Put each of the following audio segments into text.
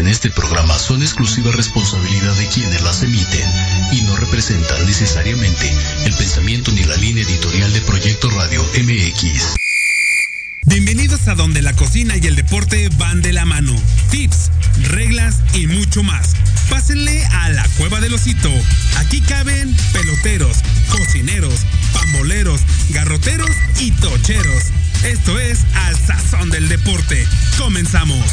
en este programa son exclusiva responsabilidad de quienes las emiten y no representan necesariamente el pensamiento ni la línea editorial de Proyecto Radio MX. Bienvenidos a donde la cocina y el deporte van de la mano. Tips, reglas y mucho más. Pásenle a la cueva del osito. Aquí caben peloteros, cocineros, pamboleros, garroteros y tocheros. Esto es Al Sazón del Deporte. Comenzamos.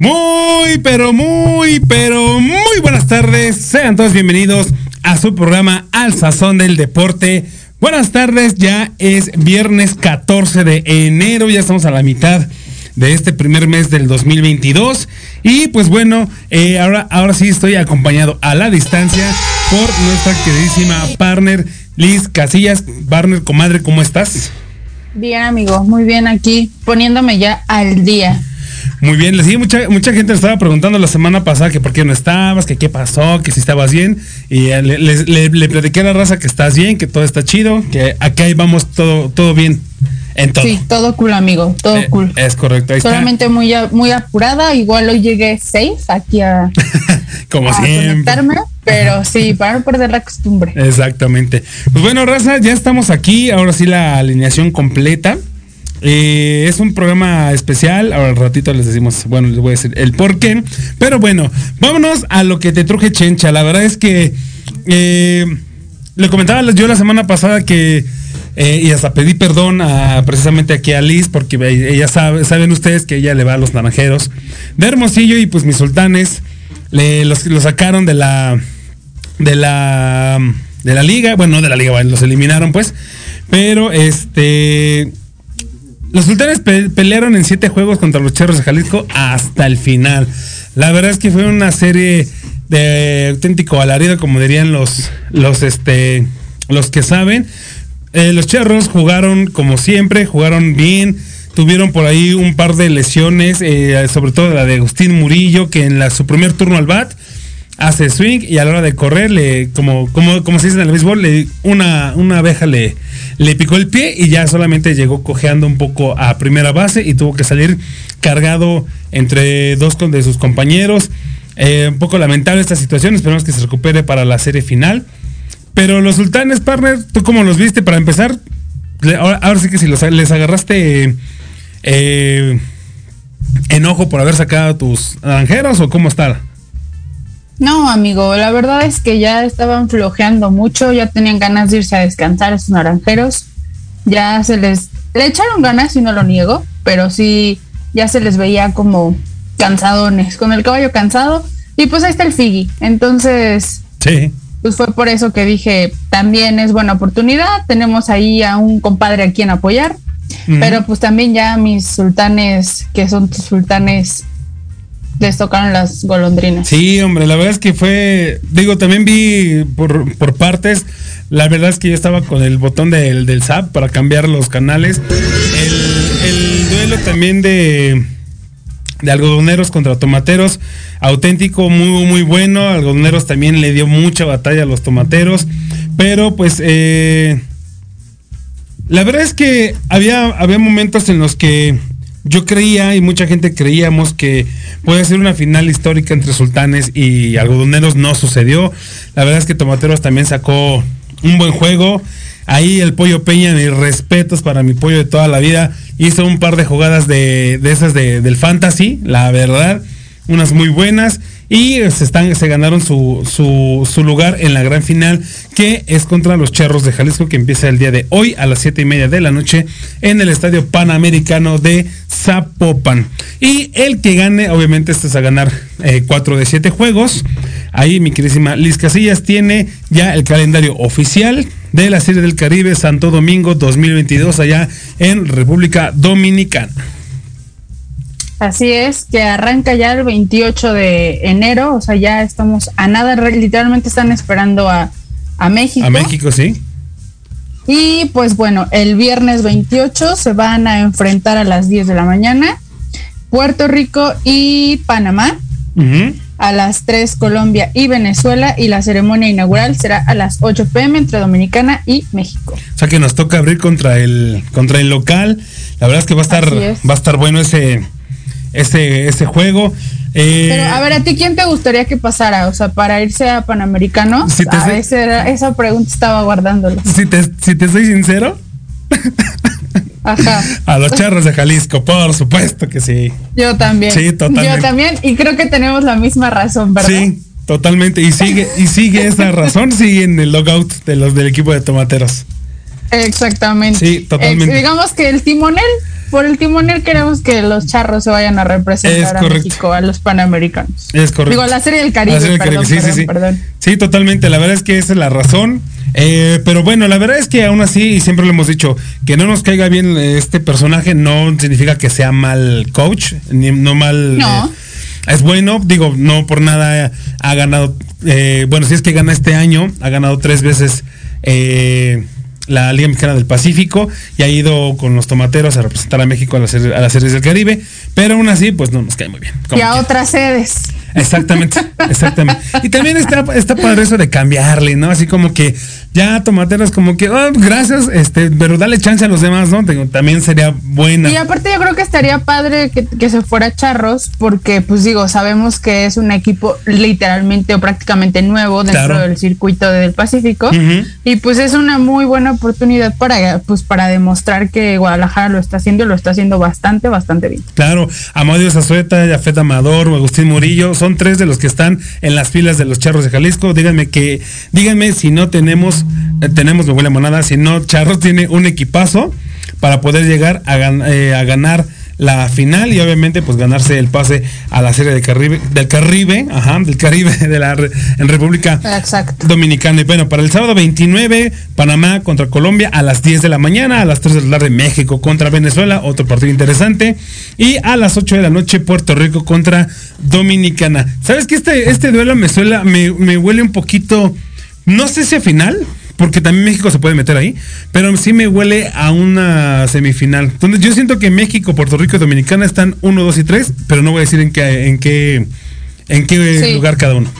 Muy, pero muy, pero muy buenas tardes. Sean todos bienvenidos a su programa Al Sazón del Deporte. Buenas tardes, ya es viernes 14 de enero, ya estamos a la mitad de este primer mes del 2022. Y pues bueno, eh, ahora, ahora sí estoy acompañado a la distancia por nuestra queridísima partner Liz Casillas. Partner, comadre, ¿cómo estás? Bien, amigo, muy bien aquí, poniéndome ya al día. Muy bien, le mucha, mucha gente le estaba preguntando la semana pasada que por qué no estabas, que qué pasó, que si estabas bien. Y le, le, le, platiqué a la raza que estás bien, que todo está chido, que acá vamos todo, todo bien. En todo. Sí, todo cool, amigo, todo eh, cool. Es correcto, ahí Solamente muy, muy apurada, igual hoy llegué safe aquí a, Como a siempre. conectarme, pero sí, para no perder la costumbre. Exactamente. Pues bueno, raza, ya estamos aquí, ahora sí la alineación completa. Eh, es un programa especial. Ahora al ratito les decimos, bueno, les voy a decir el por qué. Pero bueno, vámonos a lo que te truje Chencha. La verdad es que eh, le comentaba yo la semana pasada que. Eh, y hasta pedí perdón a, precisamente aquí a Liz, porque ella sabe, saben ustedes que ella le va a los naranjeros de Hermosillo y pues mis sultanes le, los, los sacaron de la. de la. de la liga. Bueno, no de la liga, los eliminaron pues. Pero este los sultanes pe pelearon en siete juegos contra los Cherros de Jalisco hasta el final. La verdad es que fue una serie de auténtico alarido, como dirían los, los, este, los que saben. Eh, los Cherros jugaron como siempre, jugaron bien. Tuvieron por ahí un par de lesiones, eh, sobre todo la de Agustín Murillo, que en su primer turno al bat hace swing y a la hora de correr, le, como, como, como se dice en el béisbol, le, una, una abeja le, le picó el pie y ya solamente llegó cojeando un poco a primera base y tuvo que salir cargado entre dos de sus compañeros. Eh, un poco lamentable esta situación, esperemos que se recupere para la serie final. Pero los sultanes, partner, ¿tú cómo los viste para empezar? Ahora, sí que si los, les agarraste eh, enojo por haber sacado tus naranjeros o cómo está? No, amigo, la verdad es que ya estaban flojeando mucho, ya tenían ganas de irse a descansar esos naranjeros. Ya se les le echaron ganas, si no lo niego, pero sí ya se les veía como cansadones, con el caballo cansado. Y pues ahí está el Figi. Entonces, sí. pues fue por eso que dije, también es buena oportunidad. Tenemos ahí a un compadre a quien apoyar. Pero pues también ya mis sultanes, que son tus sultanes les tocaron las golondrinas. Sí, hombre, la verdad es que fue, digo, también vi por, por partes, la verdad es que yo estaba con el botón del, del SAP para cambiar los canales. El, el duelo también de, de algodoneros contra tomateros, auténtico, muy, muy bueno. Algodoneros también le dio mucha batalla a los tomateros, pero pues... Eh, la verdad es que había, había momentos en los que yo creía y mucha gente creíamos que puede ser una final histórica entre sultanes y algodoneros. No sucedió. La verdad es que Tomateros también sacó un buen juego. Ahí el pollo Peña, mis respetos para mi pollo de toda la vida. Hizo un par de jugadas de, de esas de, del fantasy, la verdad. Unas muy buenas. Y se, están, se ganaron su, su, lugar en la gran final, que es contra los Charros de Jalisco, que empieza el día de hoy a las siete y media de la noche en el Estadio Panamericano de Zapopan. Y el que gane, obviamente, este es a ganar eh, cuatro de siete juegos. Ahí mi queridísima Liz Casillas tiene ya el calendario oficial de la Serie del Caribe Santo Domingo 2022 allá en República Dominicana. Así es, que arranca ya el 28 de enero, o sea, ya estamos a nada, literalmente están esperando a, a México. A México, sí. Y pues bueno, el viernes 28 se van a enfrentar a las 10 de la mañana Puerto Rico y Panamá. A las 3 Colombia y Venezuela y la ceremonia inaugural será a las 8 pm entre Dominicana y México. O sea que nos toca abrir contra el contra el local. La verdad es que va a estar va a estar bueno ese ese ese juego. Eh, Pero a ver, ¿a ti quién te gustaría que pasara? O sea, para irse a Panamericano. Si a esa pregunta estaba guardándolo. Si te, si te soy sincero. Ajá. A los charros de Jalisco, por supuesto que sí. Yo también. Sí, totalmente. Yo también, y creo que tenemos la misma razón, ¿verdad? Sí, totalmente. Y sigue, y sigue esa razón, sigue en el logout de los del equipo de tomateros. Exactamente. Sí, totalmente. digamos que el timonel por el timonel queremos que los charros se vayan a representar a México, a los panamericanos. Es correcto. Digo, la serie del Caribe. sí, sí, sí. Sí, totalmente. La verdad es que esa es la razón. Eh, pero bueno, la verdad es que aún así, y siempre lo hemos dicho, que no nos caiga bien este personaje no significa que sea mal coach, ni no mal. No. Eh, es bueno, digo, no por nada ha ganado, eh, bueno, si es que gana este año, ha ganado tres veces eh, la Liga Mexicana del Pacífico y ha ido con los tomateros a representar a México a las, series del Caribe, pero aún así, pues no nos cae muy bien. Y a otras sedes. Exactamente, exactamente. Y también está, está padre eso de cambiarle, ¿no? Así como que ya tomateros como que, oh, gracias, este, pero dale chance a los demás, ¿no? También sería buena. Y aparte yo creo que estaría padre que, se fuera Charros, porque pues digo, sabemos que es un equipo literalmente o prácticamente nuevo dentro del circuito del Pacífico. Y pues es una muy buena oportunidad para, pues, para demostrar que Guadalajara lo está haciendo y lo está haciendo bastante, bastante bien. Claro, Amadio Zazueta, Jafet Amador, Agustín Murillo, son tres de los que están en las filas de los Charros de Jalisco. Díganme que, díganme si no tenemos eh, tenemos de buena monada, si no, Charros tiene un equipazo para poder llegar a, eh, a ganar la final y obviamente pues ganarse el pase a la serie de Caribe, del Caribe, ajá, del Caribe de la en República Dominicana. Y bueno, para el sábado 29, Panamá contra Colombia a las 10 de la mañana, a las 3 de la tarde México contra Venezuela, otro partido interesante, y a las 8 de la noche Puerto Rico contra Dominicana. ¿Sabes que este, este duelo me, suela, me, me huele un poquito no sé si a final, porque también México se puede meter ahí, pero sí me huele a una semifinal. Donde yo siento que México, Puerto Rico y Dominicana están 1, 2 y 3, pero no voy a decir en qué, en qué, en qué lugar cada uno.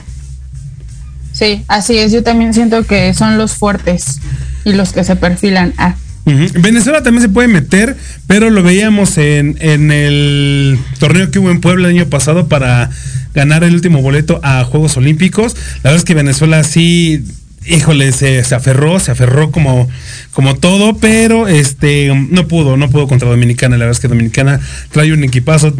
Sí, así es. Yo también siento que son los fuertes y los que se perfilan a. Venezuela también se puede meter, pero lo veíamos en, en el torneo que hubo en Puebla el año pasado para ganar el último boleto a Juegos Olímpicos. La verdad es que Venezuela sí híjole, se, aferró, se aferró como, como todo, pero este no pudo, no pudo contra Dominicana. La verdad es que Dominicana trae un equipazo,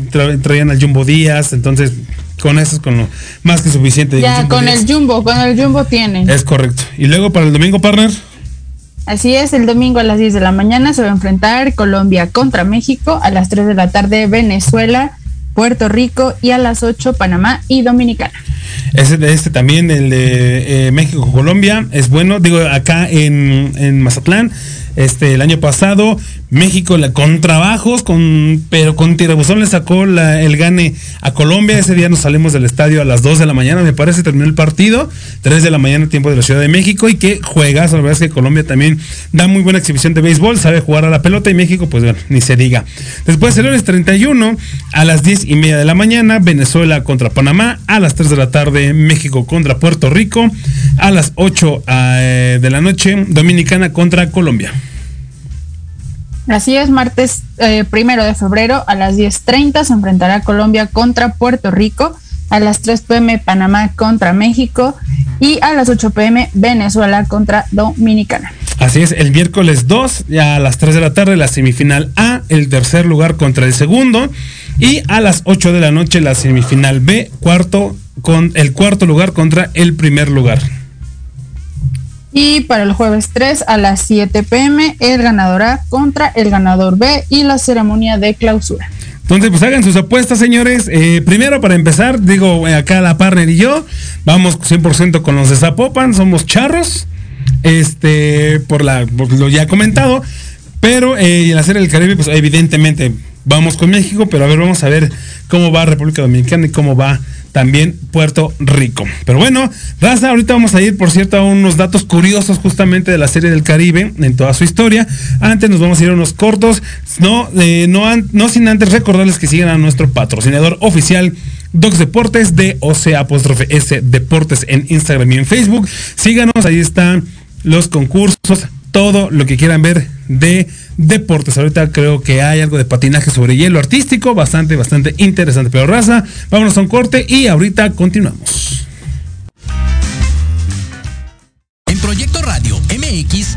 traían al Jumbo Díaz, entonces con eso es con lo más que suficiente. Ya, con el Jumbo, con el Jumbo tienen. Es correcto. Y luego para el domingo, partner. Así es, el domingo a las 10 de la mañana se va a enfrentar Colombia contra México, a las 3 de la tarde Venezuela Puerto Rico y a las 8 Panamá y Dominicana. Este, también, el de eh, México-Colombia, es bueno. Digo, acá en, en Mazatlán este, el año pasado. México con trabajos, con, pero con tirabuzón le sacó el gane a Colombia. Ese día nos salimos del estadio a las 2 de la mañana, me parece, terminó el partido. 3 de la mañana, tiempo de la Ciudad de México. Y que juegas, la verdad es que Colombia también da muy buena exhibición de béisbol, sabe jugar a la pelota. Y México, pues bueno, ni se diga. Después el lunes 31 a las 10 y media de la mañana, Venezuela contra Panamá. A las 3 de la tarde, México contra Puerto Rico. A las 8 eh, de la noche, Dominicana contra Colombia. Así es, martes eh, primero de febrero a las 10.30 se enfrentará Colombia contra Puerto Rico, a las 3 pm Panamá contra México y a las 8 pm Venezuela contra Dominicana. Así es, el miércoles 2 a las 3 de la tarde la semifinal A, el tercer lugar contra el segundo y a las 8 de la noche la semifinal B, cuarto con el cuarto lugar contra el primer lugar. Y para el jueves 3 a las 7 pm, el ganador A contra el ganador B y la ceremonia de clausura. Entonces, pues hagan sus apuestas, señores. Eh, primero, para empezar, digo, eh, acá la partner y yo, vamos 100% con los de Zapopan, somos charros, este, por, la, lo ya comentado. Pero eh, en la serie Caribe, pues evidentemente vamos con México, pero a ver, vamos a ver cómo va República Dominicana y cómo va también Puerto Rico. Pero bueno, Raza, ahorita vamos a ir, por cierto, a unos datos curiosos justamente de la serie del Caribe en toda su historia. Antes nos vamos a ir a unos cortos, no, eh, no, no sin antes recordarles que sigan a nuestro patrocinador oficial Docs Deportes, de OC apóstrofe S Deportes en Instagram y en Facebook. Síganos, ahí están los concursos, todo lo que quieran ver de deportes. Ahorita creo que hay algo de patinaje sobre hielo artístico, bastante, bastante interesante. Pero raza, vámonos a un corte y ahorita continuamos. En Proyecto Radio MX,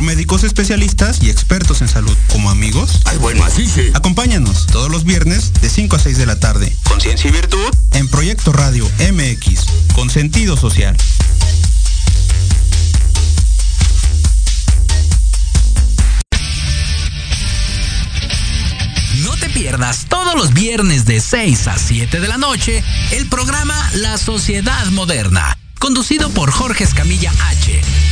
Por médicos especialistas y expertos en salud, como amigos. Ay, bueno, así sí. Acompáñanos todos los viernes de 5 a 6 de la tarde. Conciencia y virtud. En Proyecto Radio MX, con sentido social. No te pierdas todos los viernes de 6 a 7 de la noche el programa La Sociedad Moderna, conducido por Jorge Escamilla H.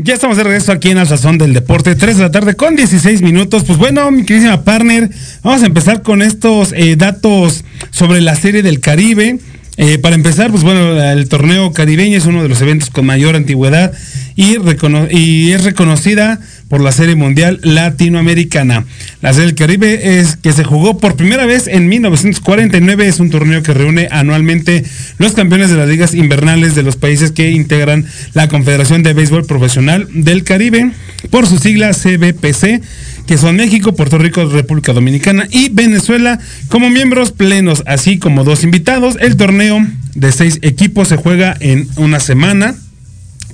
Ya estamos de regreso aquí en la Sazón del Deporte, 3 de la tarde con 16 minutos. Pues bueno, mi queridísima partner, vamos a empezar con estos eh, datos sobre la Serie del Caribe. Eh, para empezar, pues bueno, el torneo caribeño es uno de los eventos con mayor antigüedad y, recono- y es reconocida por la Serie Mundial Latinoamericana. La Serie del Caribe es que se jugó por primera vez en 1949. Es un torneo que reúne anualmente los campeones de las ligas invernales de los países que integran la Confederación de Béisbol Profesional del Caribe, por su sigla CBPC, que son México, Puerto Rico, República Dominicana y Venezuela como miembros plenos, así como dos invitados. El torneo de seis equipos se juega en una semana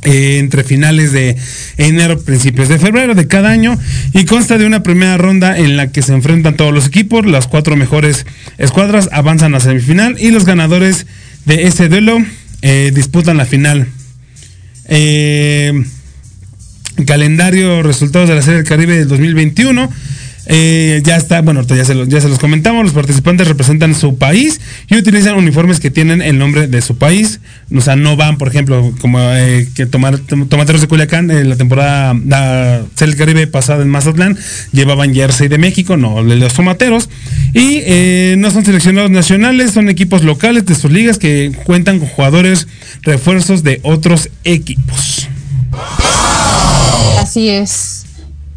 entre finales de enero, principios de febrero de cada año y consta de una primera ronda en la que se enfrentan todos los equipos, las cuatro mejores escuadras avanzan a semifinal y los ganadores de ese duelo eh, disputan la final. Eh, calendario, resultados de la Serie del Caribe del 2021. Eh, ya está, bueno, ya se, los, ya se los comentamos, los participantes representan su país y utilizan uniformes que tienen el nombre de su país. O sea, no van, por ejemplo, como eh, que tomar, tom- tomateros de Culiacán en la temporada la del Caribe pasada en Mazatlán, llevaban jersey de México, no los tomateros. Y eh, no son seleccionados nacionales, son equipos locales de sus ligas que cuentan con jugadores refuerzos de otros equipos. Así es.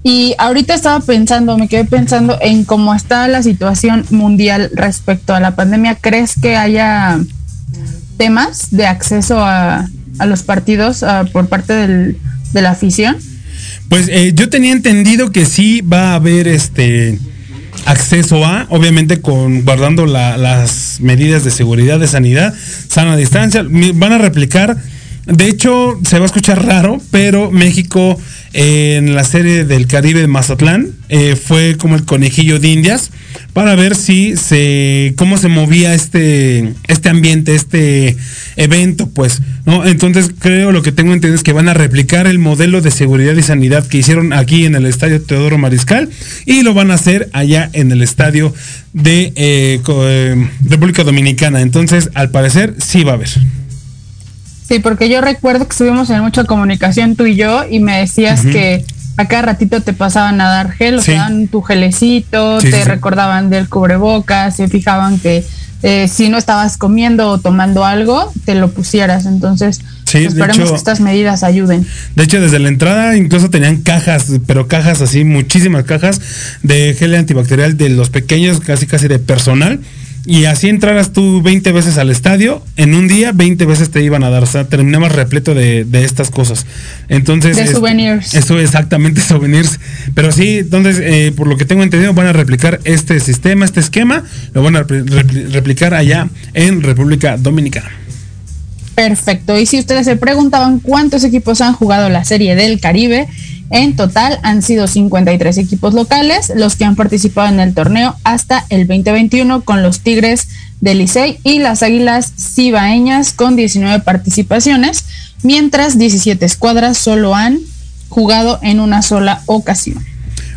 Y ahorita estaba pensando, me quedé pensando en cómo está la situación mundial respecto a la pandemia. ¿Crees que haya temas de acceso a, a los partidos ah, por parte del- de la afición? Pues eh, yo tenía entendido que sí va a haber este acceso a, obviamente con guardando la- las medidas de seguridad, de sanidad, sana distancia, van a replicar. De hecho, se va a escuchar raro, pero México en la serie del Caribe de Mazatlán. Eh, fue como el conejillo de Indias para ver si se cómo se movía este este ambiente, este evento, pues, ¿no? Entonces creo lo que tengo entendido es que van a replicar el modelo de seguridad y sanidad que hicieron aquí en el estadio Teodoro Mariscal y lo van a hacer allá en el estadio de eh, eh, República Dominicana. Entonces, al parecer, sí va a haber. Sí, porque yo recuerdo que estuvimos en mucha comunicación tú y yo y me decías que a cada ratito te pasaban a dar gel, o Sí. te daban tu gelecito, Sí, te sí, recordaban del cubrebocas, se fijaban que eh, si no estabas comiendo o tomando algo, te lo pusieras. Entonces, Sí, esperemos hecho- que estas medidas ayuden. De hecho, desde la entrada incluso tenían cajas, pero cajas así, muchísimas cajas de gel antibacterial de los pequeños, casi casi de personal. Y así entraras tú 20 veces al estadio, en un día 20 veces te iban a dar, o sea, terminabas repleto de, de estas cosas. Entonces... De souvenirs. Eso exactamente, souvenirs. Pero sí, entonces, eh, por lo que tengo entendido, van a replicar este sistema, este esquema, lo van a repli- repli- replicar allá en República Dominicana. Perfecto. Y si ustedes se preguntaban cuántos equipos han jugado la Serie del Caribe, en total han sido 53 equipos locales los que han participado en el torneo hasta el 2021 con los Tigres del Licey y las Águilas Cibaeñas con 19 participaciones, mientras 17 escuadras solo han jugado en una sola ocasión.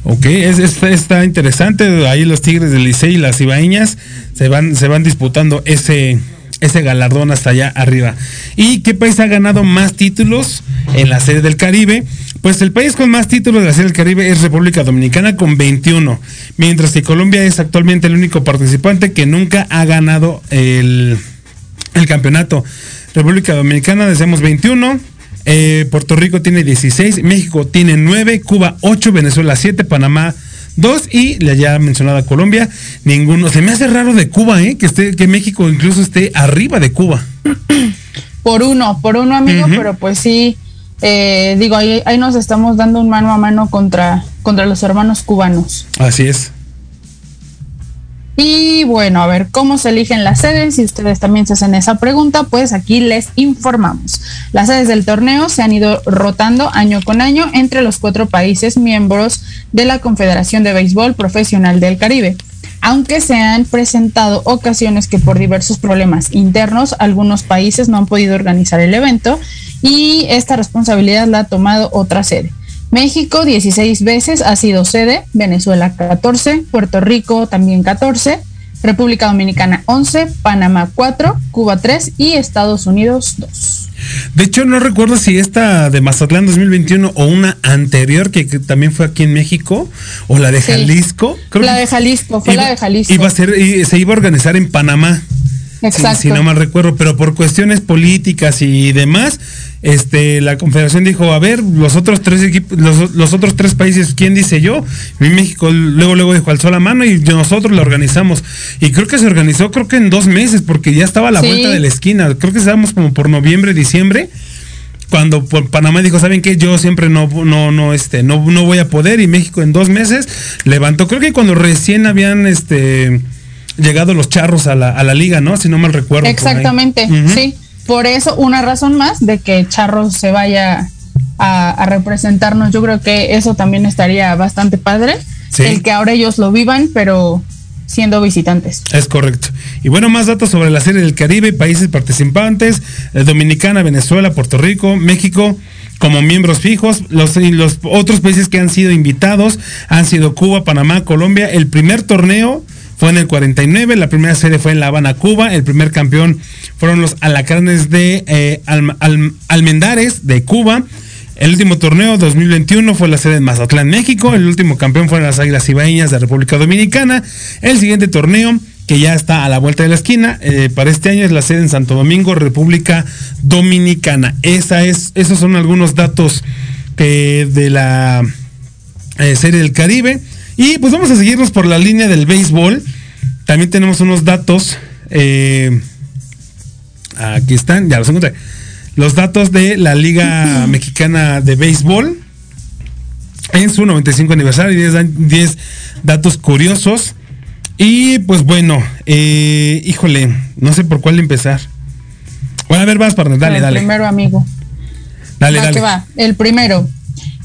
Ok, es, es- está interesante. Ahí los Tigres del Licey y las Ibaeñas se van, se van disputando ese, ese galardón hasta allá arriba. ¿Y qué país ha ganado más títulos en la Serie del Caribe? Pues el país con más títulos de la Serie del Caribe es República Dominicana con 21, mientras que Colombia es actualmente el único participante que nunca ha ganado el, el campeonato. República Dominicana deseamos 21. eh, Puerto Rico tiene 16, México tiene 9, Cuba 8, Venezuela 7, Panamá 2 y la ya mencionada Colombia, ninguno. Se me hace raro de Cuba, ¿eh? Que, esté, que México incluso esté arriba de Cuba. Por uno, por uno amigo, pero pues sí, eh, digo, ahí, ahí nos estamos dando un mano a mano contra, contra los hermanos cubanos. Así es. Y bueno, a ver cómo se eligen las sedes. Si ustedes también se hacen esa pregunta, pues aquí les informamos. Las sedes del torneo se han ido rotando año con año entre los cuatro países miembros de la Confederación de Béisbol Profesional del Caribe. Aunque se han presentado ocasiones que por diversos problemas internos algunos países no han podido organizar el evento y esta responsabilidad la ha tomado otra sede. México 16 veces ha sido sede, Venezuela 14, Puerto Rico también 14, República Dominicana 11, Panamá 4, Cuba 3 y Estados Unidos 2. De hecho, no recuerdo si esta de Mazatlán 2021 o una anterior que, que también fue aquí en México o la de Sí. Jalisco. Creo La de Jalisco, fue iba- la de Jalisco. Iba a ser, se iba a organizar en Panamá. Si, Exacto. si no mal recuerdo, pero por cuestiones políticas y demás, este, la Confederación dijo, a ver, los otros tres equipos, los, los otros tres países, ¿quién dice yo? Y México luego luego dijo alzó la mano y nosotros la organizamos. Y creo que se organizó, creo que en dos meses, porque ya estaba a la Sí. vuelta de la esquina. Creo que estábamos como por noviembre, diciembre. Cuando por Panamá dijo, ¿saben qué? Yo siempre no, no, no, este, no, no voy a poder. Y México en dos meses levantó. Creo que cuando recién habían este llegado los charros a la, a la liga, ¿no? Si no mal recuerdo. Exactamente, sí. Por eso, una razón más de que Charros se vaya a, a representarnos. Yo creo que eso también estaría bastante padre. Sí. El que ahora ellos lo vivan, pero siendo visitantes. Es correcto. Y bueno, más datos sobre la serie del Caribe, países participantes, eh, Dominicana, Venezuela, Puerto Rico, México, como miembros fijos. Los, y los otros países que han sido invitados han sido Cuba, Panamá, Colombia. El primer torneo fue en el 49, la primera serie fue en La Habana, Cuba. El primer campeón fueron los Alacranes de eh, Alm- Alm- Almendares de Cuba. El último torneo 2021 fue la sede en Mazatlán, México. El último campeón fueron las Águilas Ibaeñas de República Dominicana. El siguiente torneo, que ya está a la vuelta de la esquina, eh, para este año es la sede en Santo Domingo, República Dominicana. Esa es, esos son algunos datos que de la eh, serie del Caribe. Y pues vamos a seguirnos por la línea del béisbol. También tenemos unos datos. eh, aquí están, ya los encontré. Los datos de la Liga Mexicana de Béisbol en su 95 aniversario. 10, dan- 10 datos curiosos. Y pues bueno, eh, híjole, no sé por cuál empezar. Bueno, a ver, vas, para dale, el dale. primero, amigo. Dale, va dale. que va. El primero.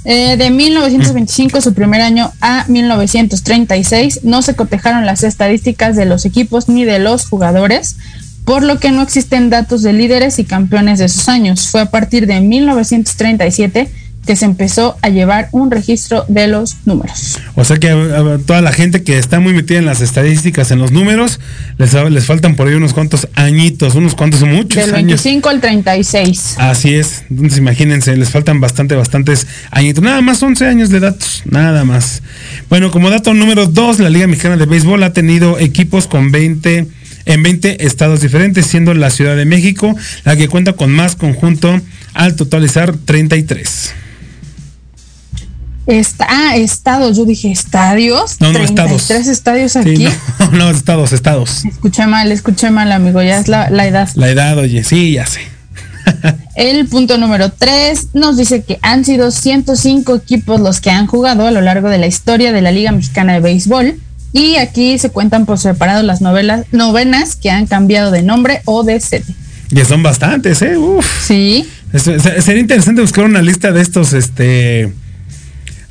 Eh, de 1925, su primer año, a 1936, no se cotejaron las estadísticas de los equipos ni de los jugadores, por lo que no existen datos de líderes y campeones de esos años. Fue a partir de 1937 que se empezó a llevar un registro de los números. O sea que a, toda la gente que está muy metida en las estadísticas, en los números, les, les faltan por ahí unos cuantos añitos, unos cuantos muchos Del años. 25 al 36. Así es, entonces imagínense, les faltan bastante, bastantes añitos. Nada más 11 años de datos, nada más. Bueno, como dato número 2, la Liga Mexicana de Béisbol ha tenido equipos con 20 en 20 estados diferentes, siendo la Ciudad de México la que cuenta con más conjunto al totalizar 33. Está, ah, estados, yo dije estadios. No, no, estados. Tres estadios Sí, aquí. no, no, estados, estados. Escuché mal, escuché mal, amigo, ya es la, la edad. La edad, oye, sí, ya sé. El punto número 3 nos dice que han sido 105 equipos los que han jugado a lo largo de la historia de la Liga Mexicana de Béisbol. Y aquí se cuentan por separado las novelas, novenas que han cambiado de nombre o de sede. Ya son bastantes, ¿eh? Uf. Sí. Es- Sería interesante buscar una lista de estos, este,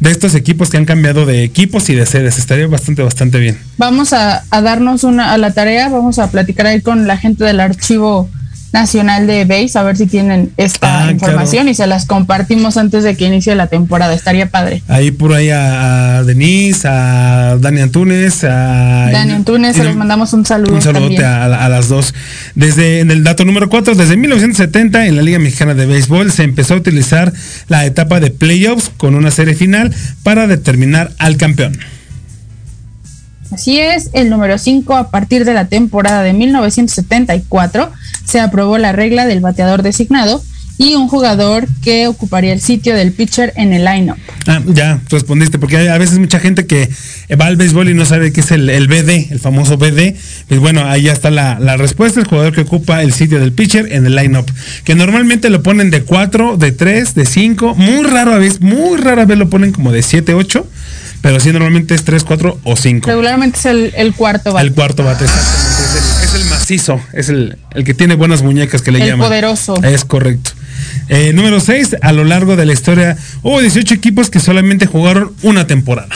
de estos equipos que han cambiado de equipos y de sedes. Estaría bastante, bastante bien. Vamos a, darnos una a la tarea, vamos a platicar ahí con la gente del Archivo Nacional de Base, a ver si tienen esta Ah, información claro. y se las compartimos antes de que inicie la temporada. Estaría padre. Ahí por ahí a, a Denise, a Dani Antunes, a Dani Antunes, se les mandamos un saludo. Un saludote a las dos. Desde en el dato número 4, desde 1970 en la Liga Mexicana de Béisbol se empezó a utilizar la etapa de playoffs con una serie final para determinar al campeón. Así es, el número 5, a partir de la temporada de 1974, se aprobó la regla del bateador designado y un jugador que ocuparía el sitio del pitcher en el lineup. Ah, ya respondiste, porque hay a veces mucha gente que va al béisbol y no sabe qué es el, BD, el famoso BD. Pues bueno, ahí ya está la, la respuesta, el jugador que ocupa el sitio del pitcher en el lineup, que normalmente lo ponen de 4, de 3, de 5, muy raro a veces, muy rara vez lo ponen como de 7, 8, pero sí normalmente es 3, 4 o 5. Regularmente es el, el cuarto bate. El cuarto bate, exactamente. Es el, es el macizo, es el, el que tiene buenas muñecas que le El llaman. poderoso. Es correcto. Eh, número 6, a lo largo de la historia hubo 18 equipos que solamente jugaron una temporada.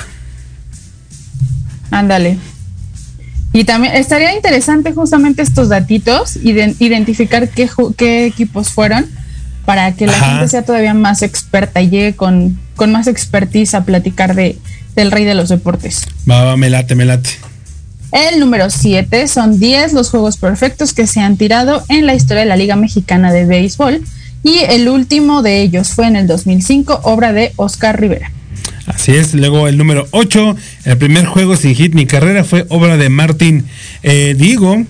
Ándale. Y también estaría interesante justamente estos datitos, iden- identificar qué, qué equipos fueron, para que la Ajá. gente sea todavía más experta y llegue con, con más expertise a platicar de, del rey de los deportes. Va, va, me late, me late. El número 7 son 10 los juegos perfectos que se han tirado en la historia de la Liga Mexicana de Béisbol. Y el último de ellos fue en el 2005, obra de Oscar Rivera. Así es. Luego el número 8, el primer juego sin hit ni carrera fue obra de Martín eh, Diego,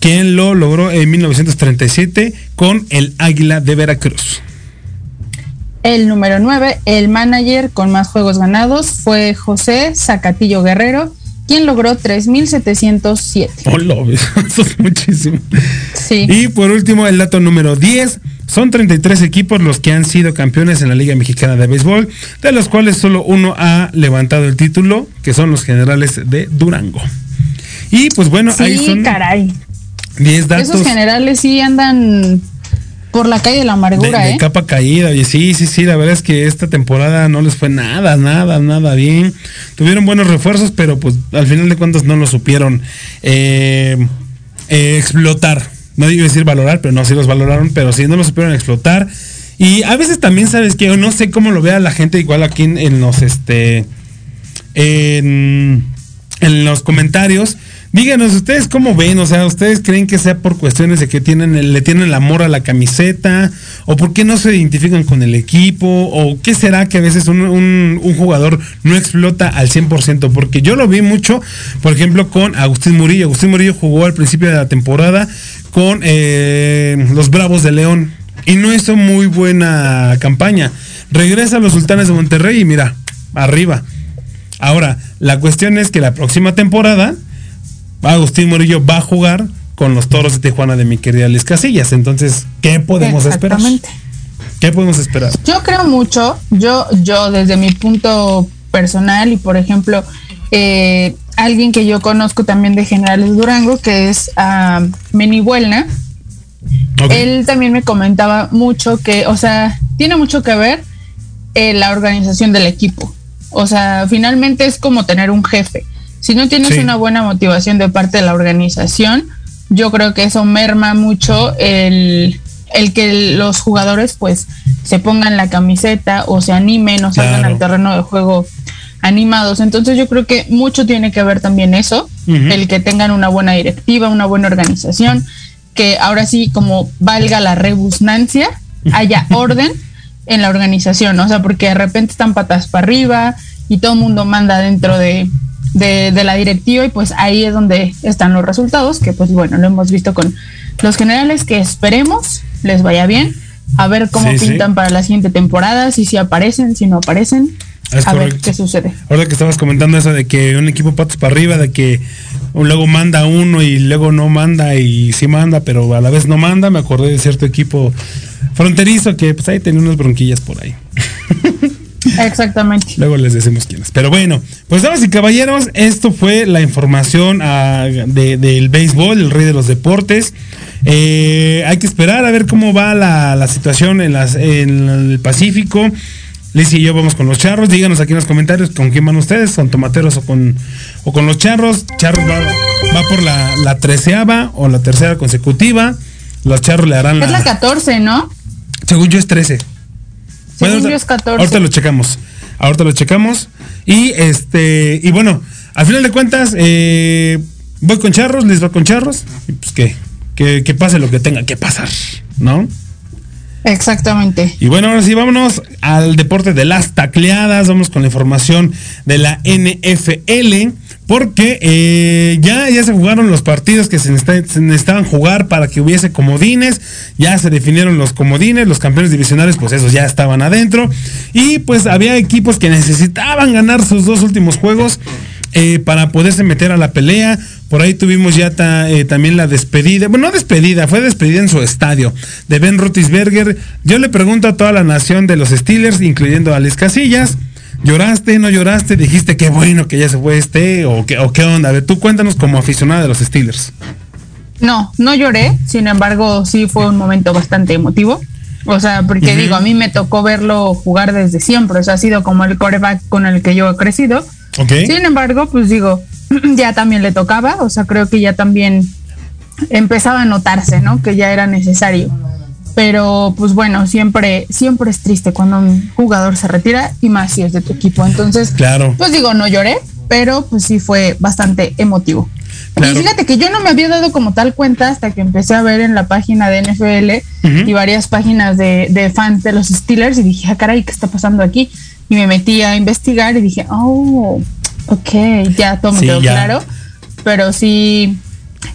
quien lo logró en 1937 con el Águila de Veracruz. El número 9, el manager con más juegos ganados fue José Zacatillo Guerrero, quien logró 3.707. Hola, eso es muchísimo. Sí. Y por último, el dato número 10. Son 33 equipos los que han sido campeones en la Liga Mexicana de Béisbol, de los cuales solo uno ha levantado el título, que son los generales de Durango. Y pues bueno, ahí Sí, son caray. 10 datos Esos generales sí andan por la calle de la amargura, de ¿eh? capa caída. Y sí, sí, sí, la verdad es que esta temporada no les fue nada, nada, nada bien. Tuvieron buenos refuerzos, pero pues al final de cuentas no lo supieron eh, eh, explotar. No a decir valorar, pero no, sí los valoraron, pero sí no los supieron explotar. Y a veces también, ¿sabes que No sé cómo lo vea la gente, igual aquí en, en los, este, en, en los comentarios. Díganos ustedes cómo ven, o sea, ustedes creen que sea por cuestiones de que tienen le tienen el amor a la camiseta, o por qué no se identifican con el equipo, o qué será que a veces un jugador no explota al 100%, porque yo lo vi mucho, por ejemplo, con Agustín Murillo. Agustín Murillo jugó al principio de la temporada con eh, los Bravos de León y no hizo muy buena campaña. Regresa a los Sultanes de Monterrey y mira, arriba. Ahora, la cuestión es que la próxima temporada Agustín Murillo va a jugar con los Toros de Tijuana de mi querida Liz Casillas. Entonces, ¿qué podemos esperar? Exactamente. ¿Qué podemos esperar? Yo creo mucho, yo, yo desde mi punto personal y por ejemplo, eh, alguien que yo conozco también de Generales Durango, que es ah, Meni Buelna, él también me comentaba mucho que, o sea, tiene mucho que ver eh, la organización del equipo. O sea, finalmente es como tener un jefe. Si no tienes Sí. una buena motivación de parte de la organización, yo creo que eso merma mucho el, el que los jugadores pues se pongan la camiseta o se animen o salgan Claro. al terreno de juego animados. Entonces yo creo que mucho tiene que ver también eso, el que tengan una buena directiva, una buena organización, que ahora sí como valga la rebusnancia, haya orden en la organización, o sea, porque de repente están patas para arriba y todo el mundo manda dentro de, de, de la directiva y pues ahí es donde están los resultados, que pues bueno, lo hemos visto con los generales, que esperemos les vaya bien, a ver cómo Sí, sí. pintan para la siguiente temporada, si sí aparecen, si no aparecen, Es a ver correcto. qué sucede. Ahora que estabas comentando eso de que un equipo patas para arriba, de que luego manda uno y luego no manda y sí manda, pero a la vez no manda, me acordé de cierto equipo fronterizo que pues ahí tenía unas bronquillas por ahí. Exactamente. Luego les decimos quiénes. Pero bueno, pues damas y caballeros, esto fue la información ah, de- del béisbol, el rey de los deportes. Eh, hay que esperar a ver cómo va la, la situación en, las, en el Pacífico. Liz y yo vamos con los charros. Díganos aquí en los comentarios con quién van ustedes, con tomateros o con, o con los charros. Charros va, va por la, la treceava o la tercera consecutiva. Los charros le harán Es la 14, ¿no? según yo es 13. Según ahorita- yo es 14. Ahorita lo checamos. Ahorita lo checamos. Y este, y bueno, al final de cuentas, eh, voy con charros, les va con charros. Y pues que, que, que pase lo que tenga que pasar, ¿no? Exactamente. Y bueno, ahora sí, vámonos al deporte de las tacleadas. Vamos con la información de la NFL. Porque eh, ya, ya se jugaron los partidos que se, necesita- se necesitaban jugar para que hubiese comodines. Ya se definieron los comodines. Los campeones divisionales, pues esos ya estaban adentro. Y pues había equipos que necesitaban ganar sus dos últimos juegos eh, para poderse meter a la pelea. Por ahí tuvimos ya eh, también la despedida, bueno, no despedida, fue despedida en su estadio de Ben Roethlisberger. Yo le pregunto a toda la nación de los Steelers, incluyendo a Alex Casillas, ¿lloraste, no lloraste? ¿Dijiste qué bueno que ya se fue este? ¿O qué, o qué onda? A ver, tú cuéntanos como aficionada de los Steelers. No, no lloré, sin embargo, sí fue un momento bastante emotivo. O sea, porque digo, a mí me tocó verlo jugar desde siempre, o sea, ha sido como el coreback con el que yo he crecido. Sin embargo, pues digo, ya también le tocaba, o sea, creo que ya también empezaba a notarse, ¿no? Que ya era necesario. Pero pues bueno, siempre siempre es triste cuando un jugador se retira y más si es de tu equipo. Entonces, Claro. pues digo, no lloré, pero pues sí fue bastante emotivo. Claro. Y fíjate que yo no me había dado como tal cuenta hasta que empecé a ver en la página de NFL y varias páginas de, de fans de los Steelers y dije, ah, caray, ¿qué está pasando aquí? Y me metí a investigar y dije, oh, ok, ya todo me Sí, quedó ya. claro. Pero sí,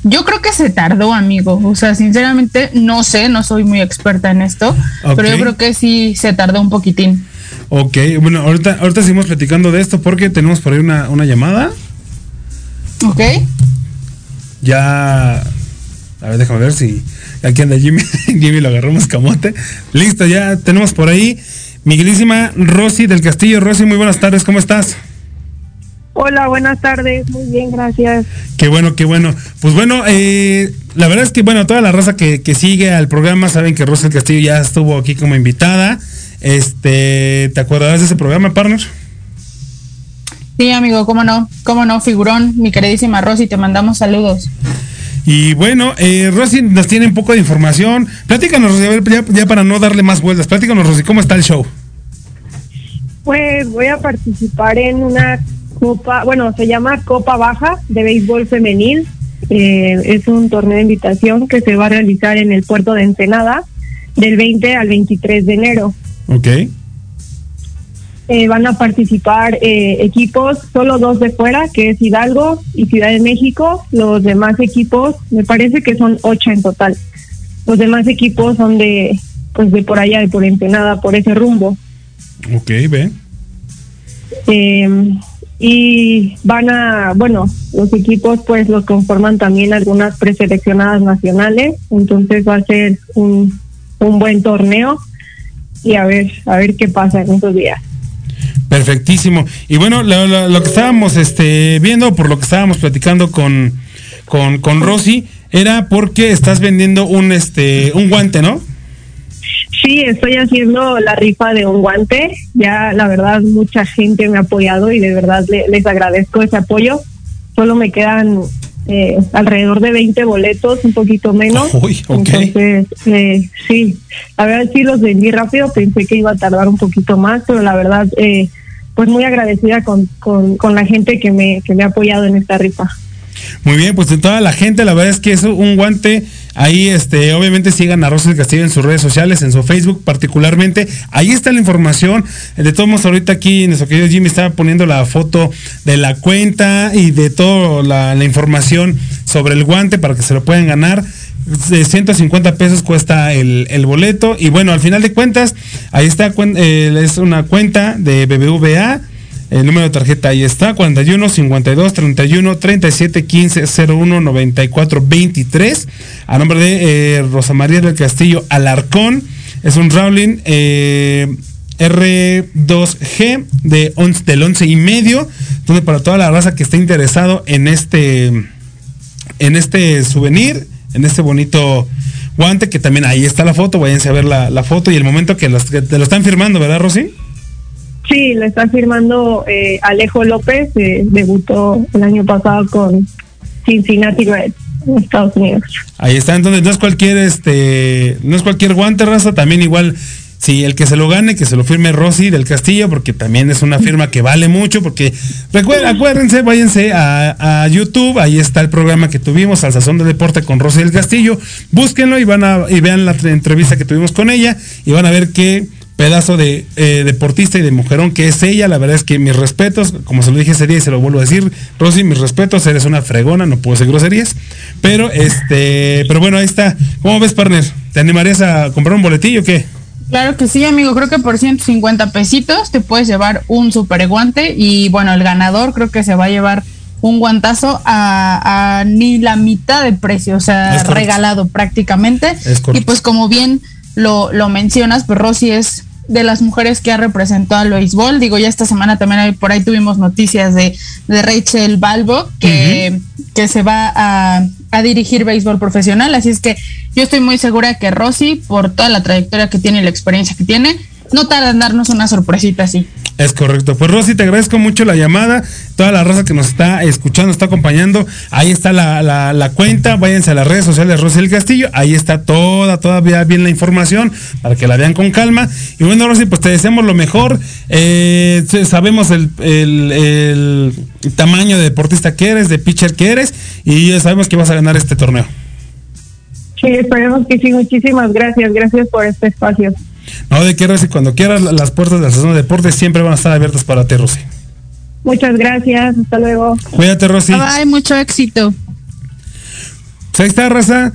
yo creo que se tardó, amigo. O sea, sinceramente, no sé, no soy muy experta en esto, pero yo creo que sí se tardó un poquitín. Ok, bueno, ahorita, ahorita seguimos platicando de esto porque tenemos por ahí una, una llamada. ¿Ok? Ya. A ver, déjame ver si. Aquí anda Jimmy. Jimmy lo agarramos camote. Listo, ya tenemos por ahí. Miguelísima Rosy del Castillo. Rosy, muy buenas tardes, ¿cómo estás? Hola, buenas tardes. Muy bien, gracias. Qué bueno, qué bueno. Pues bueno, eh, la verdad es que, bueno, toda la raza que, que sigue al programa saben que Rosy del Castillo ya estuvo aquí como invitada. Este, ¿te acordarás de ese programa, partner? Sí, amigo, cómo no, cómo no, figurón, mi queridísima Rosy, te mandamos saludos. Y bueno, eh, Rosy nos tiene un poco de información. Platícanos, Rosy, a ver, ya, ya para no darle más vueltas. Platícanos, Rosy, ¿cómo está el show? Pues voy a participar en una copa, bueno, se llama Copa Baja de Béisbol Femenil. Eh, es un torneo de invitación que se va a realizar en el puerto de Ensenada del 20 al 23 de enero. Ok. Eh, van a participar eh, equipos, solo dos de fuera, que es Hidalgo y Ciudad de México. Los demás equipos, me parece que son ocho en total. Los demás equipos son de, pues de por allá, de por Ensenada, por ese rumbo. Ok, ve. Eh, y van a, bueno, los equipos pues los conforman también algunas preseleccionadas nacionales, entonces va a ser un, un buen torneo y a ver, a ver qué pasa en esos días. Perfectísimo. Y bueno, lo, que estábamos este, viendo, por lo que estábamos platicando con, con, con Rosy, era porque estás vendiendo un, este, un guante, ¿no? Sí, estoy haciendo la rifa de un guante. Ya, la verdad, mucha gente me ha apoyado y de verdad le- les agradezco ese apoyo. Solo me quedan eh, alrededor de 20 boletos, un poquito menos. Uy. Entonces, eh, sí, la verdad sí los vendí rápido. Pensé que iba a tardar un poquito más, pero la verdad, eh, pues muy agradecida con, con, con la gente que me, que me ha apoyado en esta rifa. Muy bien, pues de toda la gente, la verdad es que es un guante. Ahí, este, obviamente sigan a Rosa del Castillo en sus redes sociales, en su Facebook particularmente. Ahí está la información. De todos modos, ahorita aquí nuestro querido Jimmy estaba poniendo la foto de la cuenta y de toda la, la información sobre el guante para que se lo puedan ganar. De 150 pesos cuesta el, el boleto. Y bueno, al final de cuentas, ahí está, eh, es una cuenta de BBVA. El número de tarjeta ahí está, 41 52 31 37 15 01 94 23. A nombre de eh, Rosa María del Castillo Alarcón. Es un Rowling eh, R2G de 11, del 11 y medio. Donde para toda la raza que esté interesado en este, en este souvenir, en este bonito guante, que también ahí está la foto. Váyanse a ver la, foto y el momento que, que te lo están firmando, ¿verdad, Rosy? Sí, lo está firmando eh, Alejo López, eh, debutó el año pasado con Cincinnati Reds en Estados Unidos. Ahí está, entonces no es cualquier este, no es cualquier guante raza, también igual si el que se lo gane, que se lo firme Rosy del Castillo, porque también es una firma que vale mucho, porque recuerden, acuérdense, váyanse a, a YouTube, ahí está el programa que tuvimos, al Sazón de Deporte con Rosy del Castillo, búsquenlo y van a, y vean la tre- entrevista que tuvimos con ella, y van a ver qué pedazo de eh, deportista y de mujerón que es ella, la verdad es que mis respetos, como se lo dije ese día y se lo vuelvo a decir, Rosy, mis respetos, eres una fregona, no puedo decir groserías, pero este, pero bueno, ahí está, ¿cómo ves, partner? ¿Te animarías a comprar un boletillo o qué? Claro que sí, amigo. Creo que por 150 pesitos te puedes llevar un super guante. Y bueno, el ganador creo que se va a llevar un guantazo a, a ni la mitad de precio, o sea, regalado prácticamente. Es correcto. y pues como bien lo, lo mencionas, pues Rosy es de las mujeres que ha representado al béisbol. Digo, ya esta semana también hay- por ahí tuvimos noticias de, de Rachel Balbo, que, que se va a, a dirigir béisbol profesional. Así es que yo estoy muy segura que Rosy, por toda la trayectoria que tiene y la experiencia que tiene, no tarda en darnos una sorpresita así. Es correcto. Pues Rosy, te agradezco mucho la llamada. Toda la raza que nos está escuchando, está acompañando. Ahí está la, la- la cuenta. Váyanse a las redes sociales Rosy del Castillo. Ahí está toda, todavía bien la información para que la vean con calma. Y bueno, Rosy, pues te deseamos lo mejor. Eh, sabemos el, el- el tamaño de deportista que eres, de pitcher que eres. Y sabemos que vas a ganar este torneo. Sí, esperemos que sí. Muchísimas gracias. Gracias por este espacio. No, de qué, Rosy, cuando quieras, las puertas de la sesión de deportes siempre van a estar abiertas para ti, Rosy. Muchas gracias. Hasta luego. Cuídate, Rosy. Bye, mucho éxito. Pues ahí está, raza.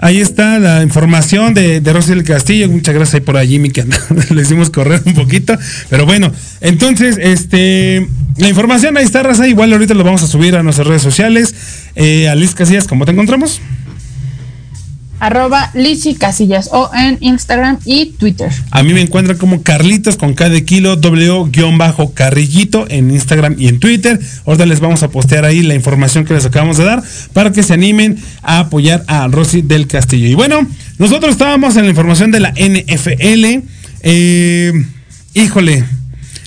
Ahí está la información de, de Rosy del Castillo. Muchas gracias ahí por a Jimmy que le hicimos correr un poquito. Pero bueno, entonces, este, la información ahí está, raza. Igual ahorita lo vamos a subir a nuestras redes sociales. Eh, a Liz Casillas, ¿cómo te encontramos? Arroba Lizzy Casillas o en Instagram y Twitter. A mí me encuentran como Carlitos con K de kilo, W carrillito en Instagram y en Twitter. Ahorita les vamos a postear ahí la información que les acabamos de dar para que se animen a apoyar a Rosy del Castillo. Y bueno, nosotros estábamos en la información de la NFL. Eh, híjole,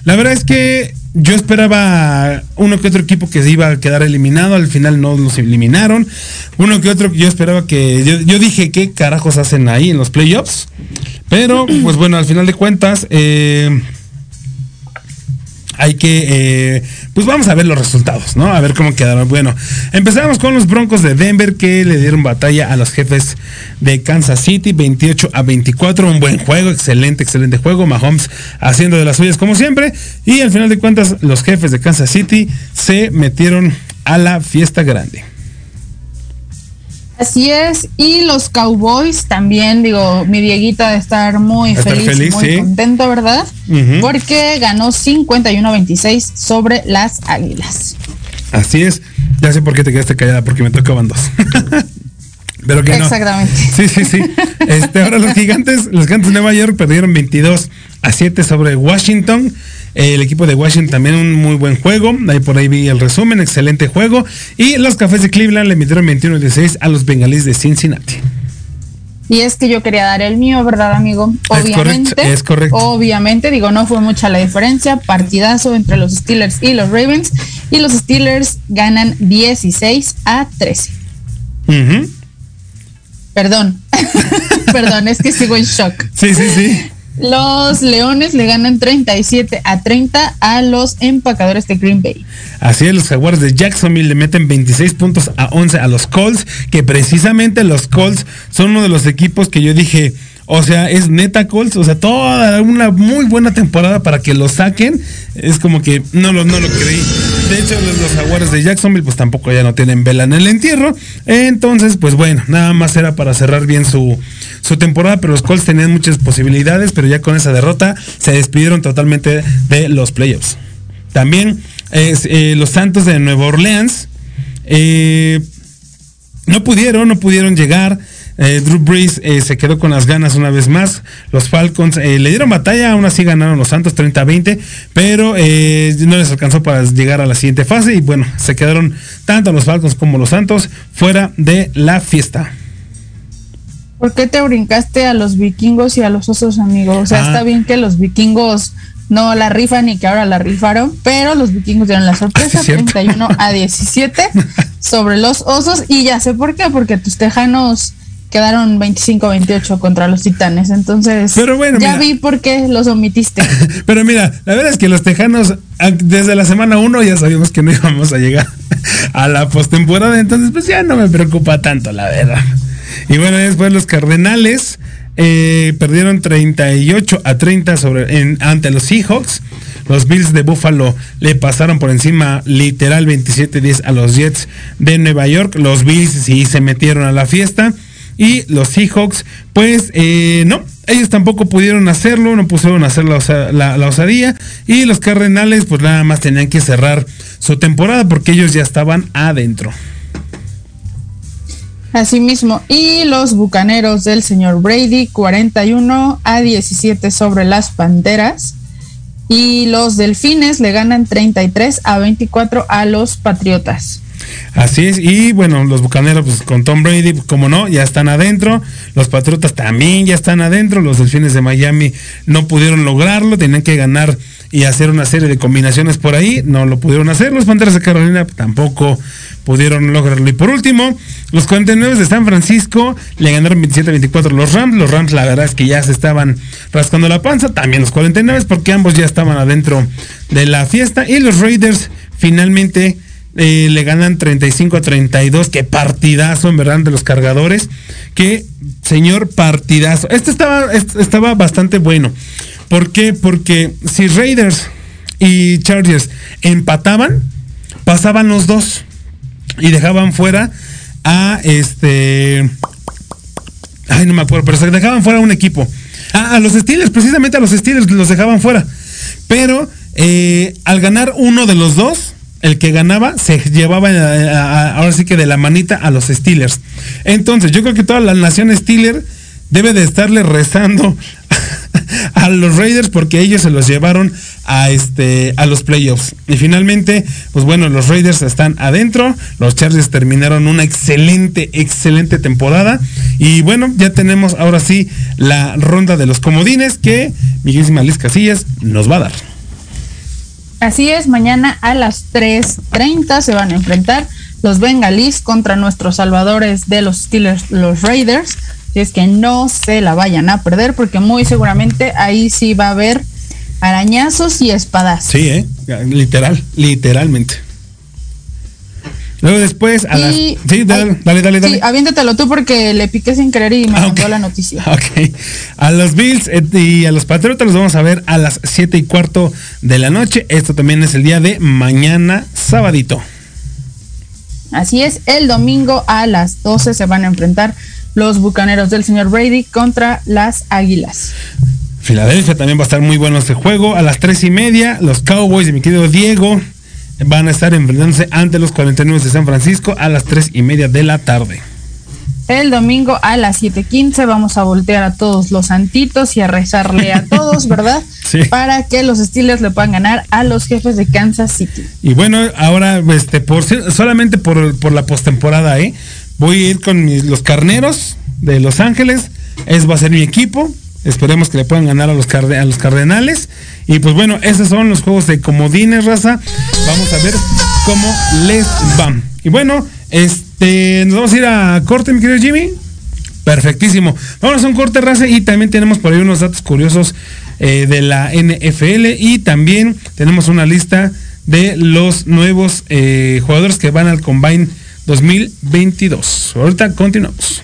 la verdad es que yo esperaba uno que otro equipo que se iba a quedar eliminado, al final no los eliminaron. Uno que otro yo esperaba que. Yo, yo dije, ¿qué carajos hacen ahí en los playoffs? Pero, pues bueno, al final de cuentas, eh, hay que, eh, pues vamos a ver los resultados, ¿no? A ver cómo quedaron. Bueno, empezamos con los Broncos de Denver que le dieron batalla a los jefes de Kansas City, 28 a 24, un buen juego, excelente, excelente juego, Mahomes haciendo de las suyas como siempre, y al final de cuentas los jefes de Kansas City se metieron a la fiesta grande. Así es, y los Cowboys también, digo, mi Dieguita de estar muy Estar feliz, feliz, muy sí. contento, ¿verdad? Ujú. Porque ganó 51-26 sobre las Águilas. Así es, ya sé por qué te quedaste callada, porque me tocaban dos. Pero que no. Exactamente. Sí, sí, sí. Este, ahora los gigantes, los gigantes de Nueva York perdieron 22 a 7 sobre Washington. El equipo de Washington también un muy buen juego. Ahí por ahí vi el resumen, excelente juego. Y los cafés de Cleveland le metieron 21 a 16 a los bengalíes de Cincinnati. Y es que yo quería dar el mío, ¿verdad, amigo? Es Obviamente. correcto, es correcto. Obviamente, digo, no fue mucha la diferencia. Partidazo entre los Steelers y los Ravens. Y los Steelers ganan 16 a 13. Ujú. Perdón. Perdón, es que sigo en shock. Sí, sí, sí. Los Leones le ganan 37 a 30 a los empacadores de Green Bay. Así es, los Jaguars de Jacksonville le meten 26 puntos a 11 a los Colts, que precisamente los Colts son uno de los equipos que yo dije, o sea, es neta Colts, o sea, toda una muy buena temporada para que lo saquen. Es como que no lo, no lo creí. De hecho, los, los Jaguars de Jacksonville pues tampoco ya no tienen vela en el entierro. Entonces, pues bueno, nada más era para cerrar bien su, su temporada, pero los Colts tenían muchas posibilidades, pero ya con esa derrota se despidieron totalmente de los playoffs. También eh, los Santos de Nueva Orleans eh, no pudieron, no pudieron llegar. Eh, Drew Brees eh, se quedó con las ganas una vez más. Los Falcons eh, le dieron batalla, aún así ganaron los Santos 30-20, pero no les alcanzó para llegar a la siguiente fase y bueno, se quedaron tanto los Falcons como los Santos fuera de la fiesta. ¿Por qué te brincaste a los vikingos y a los osos, amigo? O sea, Ah. está bien que los vikingos no la rifan y que ahora la rifaron, pero los vikingos dieron la sorpresa, Ah, es cierto. 31 a 17 sobre los osos y ya sé por qué, porque tus tejanos quedaron 25-28 contra los titanes, entonces Pero bueno, ya mira. vi por qué los omitiste. Pero mira, la verdad es que los Tejanos, desde la semana 1 ya sabíamos que no íbamos a llegar a la postemporada, entonces pues ya no me preocupa tanto, la verdad. Y bueno, después los Cardenales eh, perdieron 38 a 30 sobre, en- ante los Seahawks. Los Bills de Buffalo le pasaron por encima literal 27-10 a los Jets de Nueva York. Los Bills sí se metieron a la fiesta. Y los Seahawks, pues eh, no, ellos tampoco pudieron hacerlo, no pusieron a hacer la, la- la osadía. Y los Cardenales, pues nada más tenían que cerrar su temporada porque ellos ya estaban adentro. Asimismo, y los bucaneros del señor Brady, 41 a 17 sobre las Panteras. Y los Delfines le ganan 33 a 24 a los Patriotas. Así es, y bueno, los bucaneros, pues con Tom Brady, como no, ya están adentro. Los Patriotas también ya están adentro. Los Delfines de Miami no pudieron lograrlo, tenían que ganar y hacer una serie de combinaciones por ahí. No lo pudieron hacer. Los Panteras de Carolina tampoco pudieron lograrlo. Y por último, los 49 de San Francisco le ganaron 27-24 a los Rams. Los Rams, la verdad es que ya se estaban rascando la panza. También los 49, porque ambos ya estaban adentro de la fiesta. Y los Raiders finalmente eh, le ganan 35 a 32. Qué partidazo, en verdad, de los cargadores. Qué señor partidazo. Este estaba, este estaba bastante bueno. ¿Por qué? Porque si Raiders y Chargers empataban, pasaban los dos y dejaban fuera a este. Ay, no me acuerdo, pero se dejaban fuera un equipo. Ah, a los Steelers, precisamente a los Steelers los dejaban fuera. Pero eh, al ganar uno de los dos, el que ganaba se llevaba eh, a- ahora sí que de la manita a los Steelers. Entonces, yo creo que toda la nación Steeler debe de estarle rezando a los Raiders porque ellos se los llevaron a este a los playoffs. Y finalmente, pues bueno, los Raiders están adentro, los Chargers terminaron una excelente excelente temporada y bueno, ya tenemos ahora sí la ronda de los comodines que Miguel Liz Casillas nos va a dar. Así es, mañana a las 3.30 se van a enfrentar los bengalíes contra nuestros salvadores de los Steelers, los Raiders. Así es que no se la vayan a perder porque muy seguramente ahí sí va a haber arañazos y espadas. Sí, eh, literal, literalmente. Luego después a las Sí, dale, dale, dale, dale. Sí, aviéntatelo tú porque le piqué sin querer y me Ah, mandó ok. la noticia. Ok. A los Bills eh, y a los Patriotas los vamos a ver a las 7 y cuarto de la noche. Esto también es el día de mañana, sabadito. Así es, el domingo a las 12 se van a enfrentar los bucaneros del señor Brady contra las águilas. Filadelfia también va a estar muy bueno este juego. A las 3 y media, los Cowboys de mi querido Diego van a estar enfrentándose ante los 49 de San Francisco a las 3 y media de la tarde. El domingo a las 7:15 vamos a voltear a todos los santitos y a rezarle a todos, ¿verdad? Sí. Para que los Steelers le puedan ganar a los jefes de Kansas City. Y bueno, ahora este por solamente por, por la postemporada, ¿eh? Voy a ir con mis- los carneros de Los Ángeles Es va a ser mi equipo. Esperemos que le puedan ganar a los, a los Cardenales. Y pues bueno, esos son los juegos de comodines, raza. Vamos a ver cómo les va. Y bueno, este, nos vamos a ir a corte, mi querido Jimmy. Perfectísimo. Vamos a un corte, raza. Y también tenemos por ahí unos datos curiosos eh, de la NFL. Y también tenemos una lista de los nuevos eh, jugadores que van al Combine 2022. Ahorita continuamos.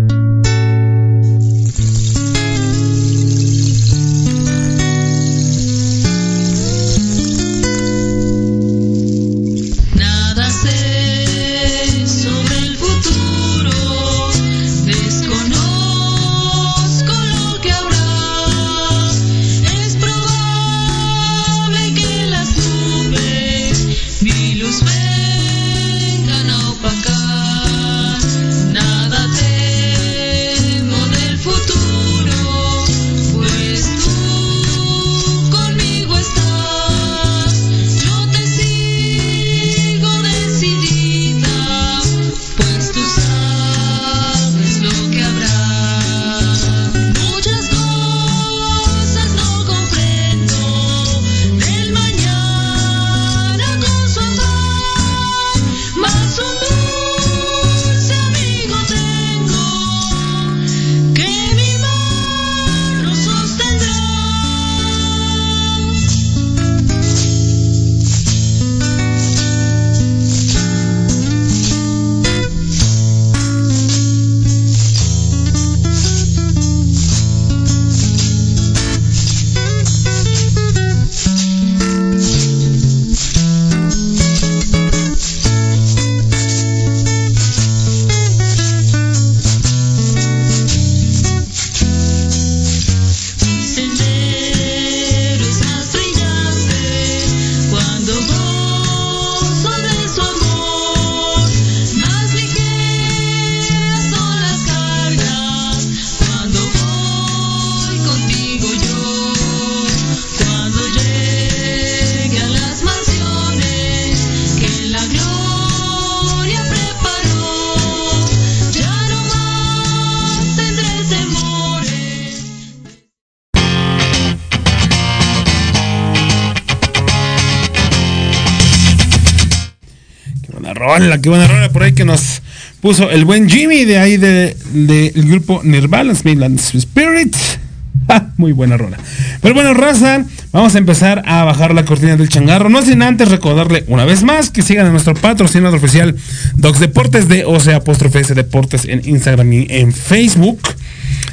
Rola, qué buena rola por ahí que nos puso el buen Jimmy de ahí del de, del grupo Nirvana, Midland Spirit. Ah, muy buena rola. Pero bueno, raza, vamos a empezar a bajar la cortina del changarro. No sin antes recordarle una vez más que sigan a nuestro patrocinador oficial Docs Deportes de O sea apóstrofe Deportes en Instagram y en Facebook.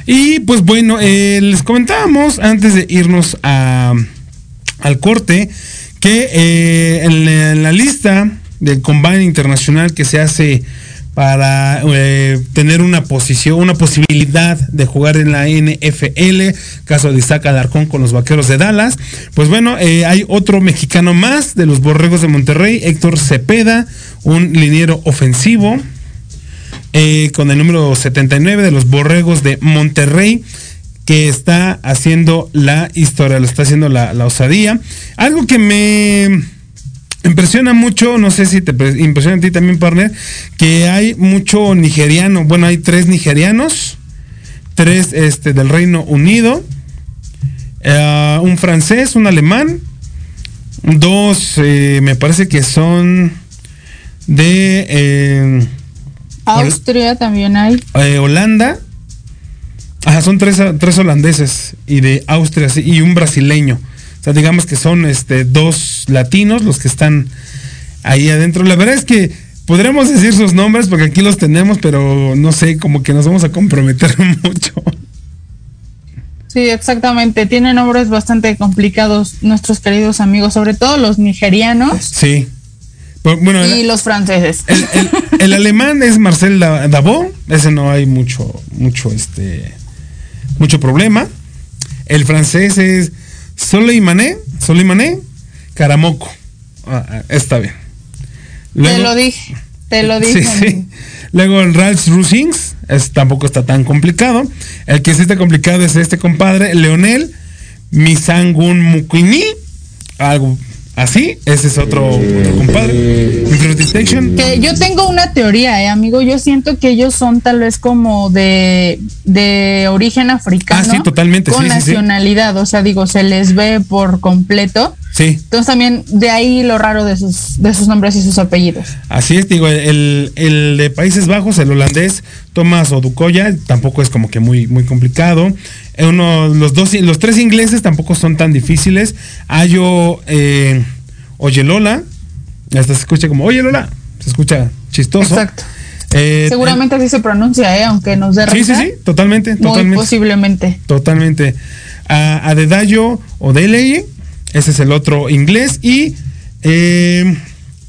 Y pues bueno, eh, les comentábamos antes de irnos a, al corte que eh, en la lista del combine internacional que se hace para eh, tener una posición, una posibilidad de jugar en la NFL, caso de Isaac Alarcón con los Vaqueros de Dallas. Pues bueno, eh, hay otro mexicano más de los Borregos de Monterrey, Héctor Cepeda, un liniero ofensivo, eh, con el número 79 de los Borregos de Monterrey que está haciendo la historia, lo está haciendo la, la osadía. Algo que me impresiona mucho, no sé si te pre- impresiona a ti también, partner, que hay mucho nigeriano. Bueno, hay tres nigerianos, tres este, del Reino Unido, eh, un francés, un alemán, dos, eh, me parece que son de eh, Austria también hay. Holanda. Ajá, son tres, tres holandeses y de Austria sí, y un brasileño. Sea, digamos que son este, dos latinos los que están ahí adentro. La verdad es que podremos decir sus nombres porque aquí los tenemos, pero no sé, como que nos vamos a comprometer mucho. Sí, exactamente. Tienen nombres bastante complicados nuestros queridos amigos, sobre todo los nigerianos Sí. Pero, bueno, y el, los franceses. el- el alemán es Marcel Da- Dabo, ese no hay mucho, mucho, este, mucho problema. El francés es Soleimané, Soleimané Caramoco. ah, ah, está bien. te lo dije. Te lo dije. Sí, sí. Luego el Ralph Rusings, es, tampoco está tan complicado. El que sí está complicado es este compadre, Leonel Misangun Mukini. Algo así. Ese es otro, otro compadre. Que yo tengo una teoría, eh, amigo. Yo siento que ellos son tal vez como de, de origen africano. Ah, sí, totalmente, Con sí, sí, sí. nacionalidad. O sea, digo, se les ve por completo. Sí. Entonces también de ahí lo raro de sus, de sus nombres y sus apellidos. Así es, digo, el, el de Países Bajos, el holandés Thomas Odukoya, tampoco es como que muy, muy complicado. Eh, Uno, los dos, los tres ingleses tampoco son tan difíciles. Ayo eh, Oyelola, hasta se escucha como Oye Lola, se escucha chistoso. Exacto. Eh, Seguramente así se pronuncia, eh, aunque nos dé Sí, sí, sí, totalmente, Muy totalmente. posiblemente. Totalmente. A Adedayo Odeleye, ese es el otro inglés. Y eh,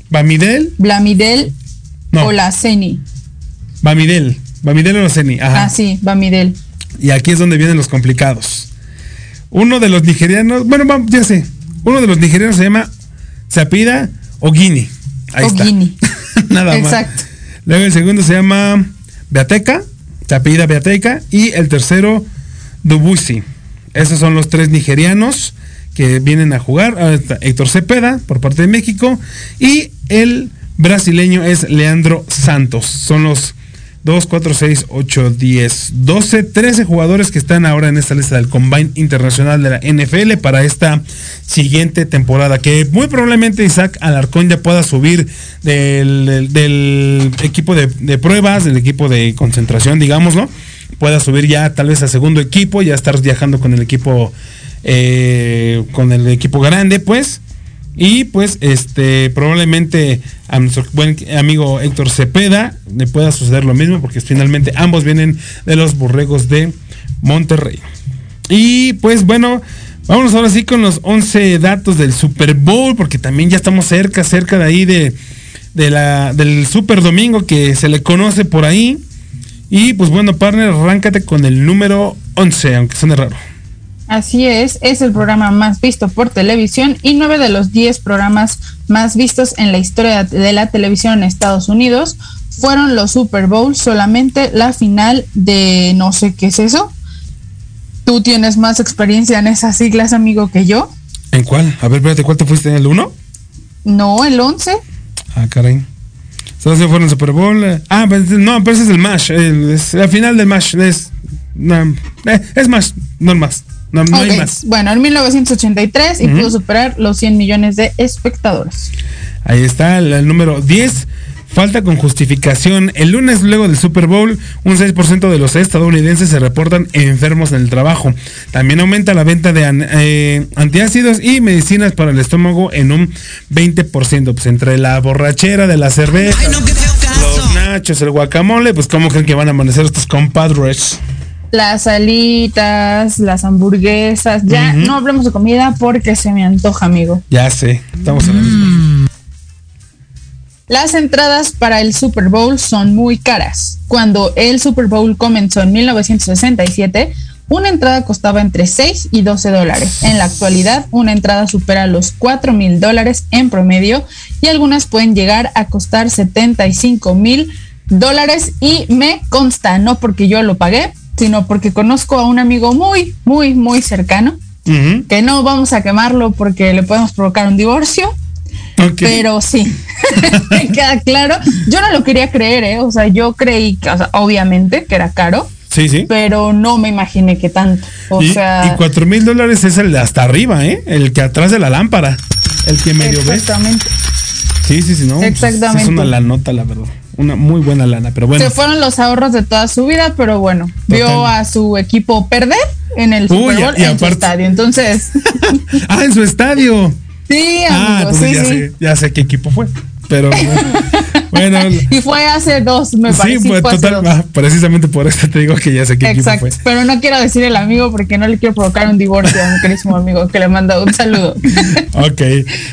Bamidel, Blamidel No. o la Ceni. Bamidel, Bamidel Oloseni, ajá. Ah, sí, Bamidel. Y aquí es donde vienen los complicados. Uno de los nigerianos, bueno, ya sé. Uno de los nigerianos se llama Zapida Ogini. Ahí Ogini. está. Nada más. Exacto. Luego el segundo se llama Beateca, se apellida Beateca. Y el tercero, Dubusi. Esos son los tres nigerianos que vienen a jugar. Héctor Cepeda, por parte de México. Y el brasileño es Leandro Santos. Son los 2, 4, 6, 8, 10, 12, 13 jugadores que están ahora en esta lista del Combine Internacional de la NFL para esta siguiente temporada. Que muy probablemente Isaac Alarcón ya pueda subir del, equipo de, de pruebas, del equipo de concentración, digámoslo. Pueda subir ya tal vez a segundo equipo, ya estar viajando con el equipo, eh, con el equipo grande, pues. Y pues este probablemente a nuestro buen amigo Héctor Cepeda le pueda suceder lo mismo porque finalmente ambos vienen de los borregos de Monterrey. Y pues bueno, vámonos ahora sí con los 11 datos del Super Bowl porque también ya estamos cerca, cerca de ahí de, de la, del Super Domingo que se le conoce por ahí. Y pues bueno, partner, arráncate con el número 11, aunque suene raro. Así es, es el programa más visto por televisión y nueve de los diez programas más vistos en la historia de la televisión en Estados Unidos fueron los Super Bowl, solamente la final de no sé qué es eso. Tú tienes más experiencia en esas siglas, amigo, que yo. ¿En cuál? A ver, espérate, ¿cuál te fuiste en el 1? No, el 11. Ah, caray. Se fueron Super Bowl. eh. Ah, pues, no, pero ese es el MASH. el- es la final del MASH. Es, no, eh, es MASH, no es más. No, no hay más. Bueno, en 1983 y pudo superar los 100 millones de espectadores. Ahí está el, el número 10. Falta con justificación. El lunes luego del Super Bowl, un 6% de los estadounidenses se reportan enfermos en el trabajo. También aumenta la venta de eh, antiácidos y medicinas para el estómago en un 20%. Pues entre la borrachera de la cerveza, los nachos, el guacamole, pues cómo creen que van a amanecer estos compadres. Las alitas, las hamburguesas, ya no hablemos de comida porque se me antoja, amigo. Ya sé, estamos en la misma. Las entradas para el Super Bowl son muy caras. Cuando el Super Bowl comenzó en 1967, una entrada costaba entre 6 y 12 dólares. En la actualidad, una entrada supera los 4 mil dólares en promedio y algunas pueden llegar a costar 75 mil dólares y me consta, no porque yo lo pagué, sino porque conozco a un amigo muy, muy, muy cercano, que no vamos a quemarlo porque le podemos provocar un divorcio, pero sí, queda claro. Yo no lo quería creer, ¿eh? O sea, yo creí que, o sea, obviamente, que era caro, Sí, sí. pero no me imaginé que tanto. O y, sea, y cuatro mil dólares es el de hasta arriba, ¿eh? El que atrás de la lámpara. El que medio ves. exactamente. Sí, sí, sí, no. pues, Exactamente. Es una lanota, la verdad. Una muy buena lana, pero bueno. Se fueron los ahorros de toda su vida, pero bueno, vio a su equipo perder en el Super Bowl y en su estadio. Entonces, ah, en su estadio. sí, Ah, amigo, entonces sí, ya, sí. Sé, ya sé qué equipo fue. Pero Bueno, y fue hace dos, me sí, parece. pues fue hace total, ah, precisamente por eso te digo que ya sé qué Exacto, fue. pero no quiero decir el amigo porque no le quiero provocar un divorcio a mi querísimo amigo que le manda un saludo. Ok.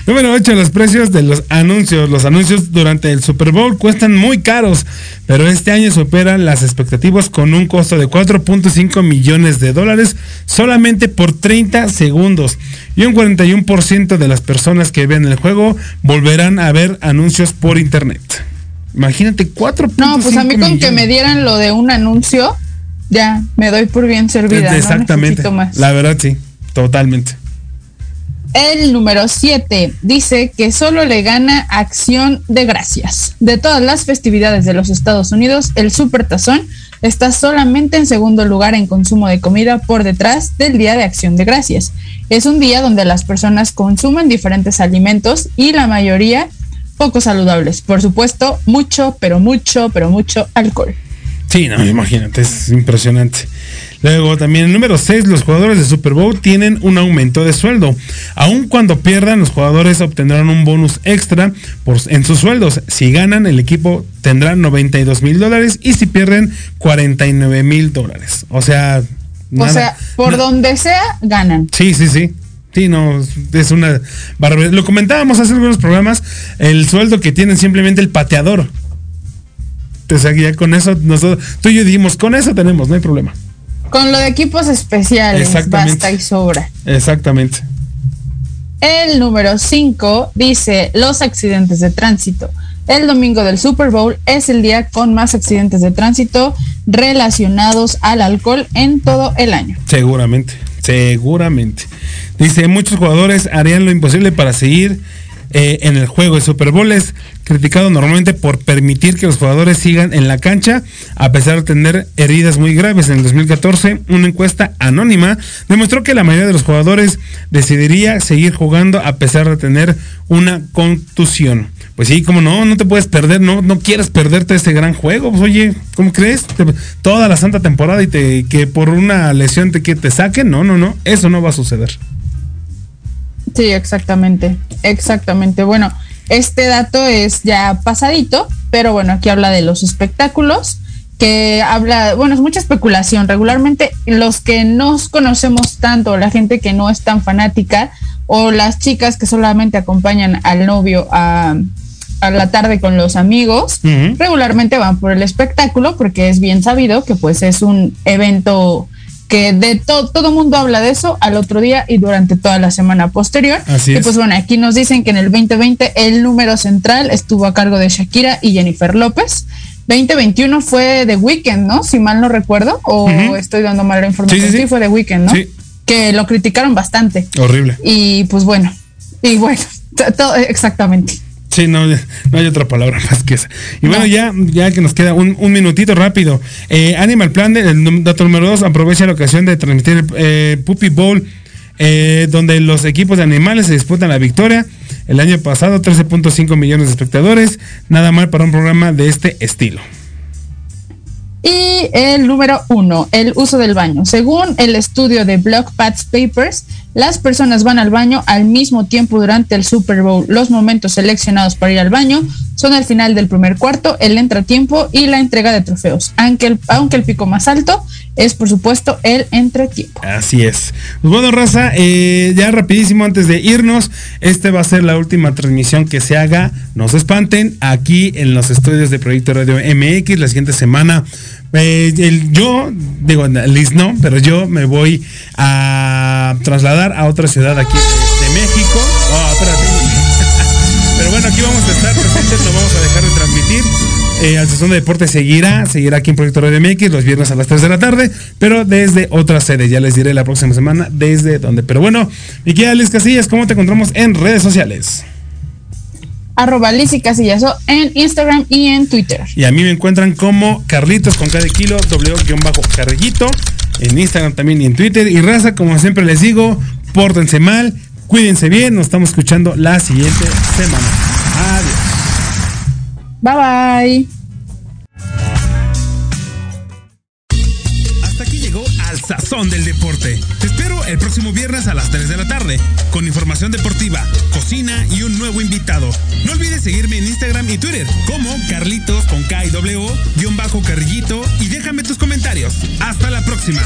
Número 8, los precios de los anuncios. Los anuncios durante el Super Bowl cuestan muy caros, pero este año superan las expectativas con un costo de 4.5 millones de dólares solamente por 30 segundos. Y un 41% de las personas que vean el juego volverán a ver anuncios por internet. Imagínate, 4.5 No, pues a mí con que me dieran lo de un anuncio, ya me doy por bien servida. no Exactamente. necesito más. La verdad, sí. Totalmente. El número 7 dice que solo le gana Acción de Gracias. De todas las festividades de los Estados Unidos, el Supertazón está solamente en segundo lugar en consumo de comida por detrás del Día de Acción de Gracias. Es un día donde las personas consumen diferentes alimentos y la mayoría poco saludables. Por supuesto, mucho, pero mucho, pero mucho alcohol. Sí, no, imagínate, es impresionante. Luego también el número 6, los jugadores de Super Bowl tienen un aumento de sueldo. Aun cuando pierdan, los jugadores obtendrán un bonus extra por, en sus sueldos. Si ganan, el equipo tendrá 92 mil dólares y si pierden, 49 mil dólares. O sea, o nada- sea, por donde sea, ganan. Sí, sí, sí. Sí, no, es una barbaridad. Lo comentábamos hace algunos programas, el sueldo que tienen simplemente el pateador. O sea, ya con eso, nosotros, tú y yo dijimos, con eso tenemos, no hay problema. Con lo de equipos especiales, Exactamente. basta y sobra. Exactamente. El número 5 dice los accidentes de tránsito. El domingo del Super Bowl es el día con más accidentes de tránsito relacionados al alcohol en todo el año. Seguramente, seguramente. Dice, muchos jugadores harían lo imposible para seguir eh, en el juego. El Super Bowl es criticado normalmente por permitir que los jugadores sigan en la cancha a pesar de tener heridas muy graves. En el 2014, una encuesta anónima demostró que la mayoría de los jugadores decidiría seguir jugando a pesar de tener una contusión. Pues sí, como no, no te puedes perder, no, no quieres perderte este gran juego. Pues, oye, ¿cómo crees? Toda la santa temporada y te, que por una lesión te, que te saquen. No, no, no, eso no va a suceder. Sí, exactamente, exactamente. Bueno, este dato es ya pasadito, pero bueno, aquí habla de los espectáculos, que habla, bueno, es mucha especulación. Regularmente los que no conocemos tanto, la gente que no es tan fanática, o las chicas que solamente acompañan al novio a, a la tarde con los amigos, regularmente van por el espectáculo, porque es bien sabido que pues es un evento que de todo todo mundo habla de eso al otro día y durante toda la semana posterior. Así y es. pues bueno, aquí nos dicen que en el 2020 el número central estuvo a cargo de Shakira y Jennifer López. 2021 fue The Weeknd, ¿no? Si mal no recuerdo, o estoy dando mala información. Sí, sí, sí. fue The Weeknd, ¿no? Sí. Que lo criticaron bastante. Horrible. Y pues bueno, y bueno, exactamente. Sí, no, no hay otra palabra más que esa. Y bueno, ya, ya que nos queda un, un minutito rápido. Eh, Animal Planet, el dato número dos, aprovecha la ocasión de transmitir eh, Puppy Bowl, eh, donde los equipos de animales se disputan la victoria. El año pasado, 13.5 millones de espectadores. Nada mal para un programa de este estilo. Y el número uno, el uso del baño. Según el estudio de Block Pats Papers, las personas van al baño al mismo tiempo durante el Super Bowl. Los momentos seleccionados para ir al baño son el final del primer cuarto, el entretiempo y la entrega de trofeos. Aunque aunque el pico más alto es, por supuesto, el entretiempo. Así es. Pues bueno, raza, eh, ya rapidísimo antes de irnos, este va a ser la última transmisión que se haga, no se espanten, aquí en los estudios de Proyecto Radio MX, la siguiente semana. eh, el- yo, digo, Liz no, pero yo me voy a trasladar a otra ciudad aquí de, México. Espérate. Pero bueno, aquí vamos a estar presentes, no vamos a dejar de transmitir. Eh, al Sazón de Deporte seguirá, seguirá aquí en Proyecto Radio MX los viernes a las 3 de la tarde, pero desde otra sede. Ya les diré la próxima semana desde dónde. Pero bueno, mi querida Liz Casillas, ¿cómo te encontramos en redes sociales? Arroba Liz y Casillazo en Instagram y en Twitter. Y a mí me encuentran como Carlitos con cada kilo, W-carrillito, en Instagram también y en Twitter. Y raza, como siempre les digo, pórtense mal, cuídense bien, nos estamos escuchando la siguiente semana. Adiós. Bye bye. Hasta aquí llegó Al sazón del deporte. Te espero el próximo viernes a las 3 de la tarde con información deportiva, cocina y un nuevo invitado. No olvides seguirme en Instagram y Twitter como Carlitos con K y W, guion bajo carrillito y déjame tus comentarios. Hasta la próxima.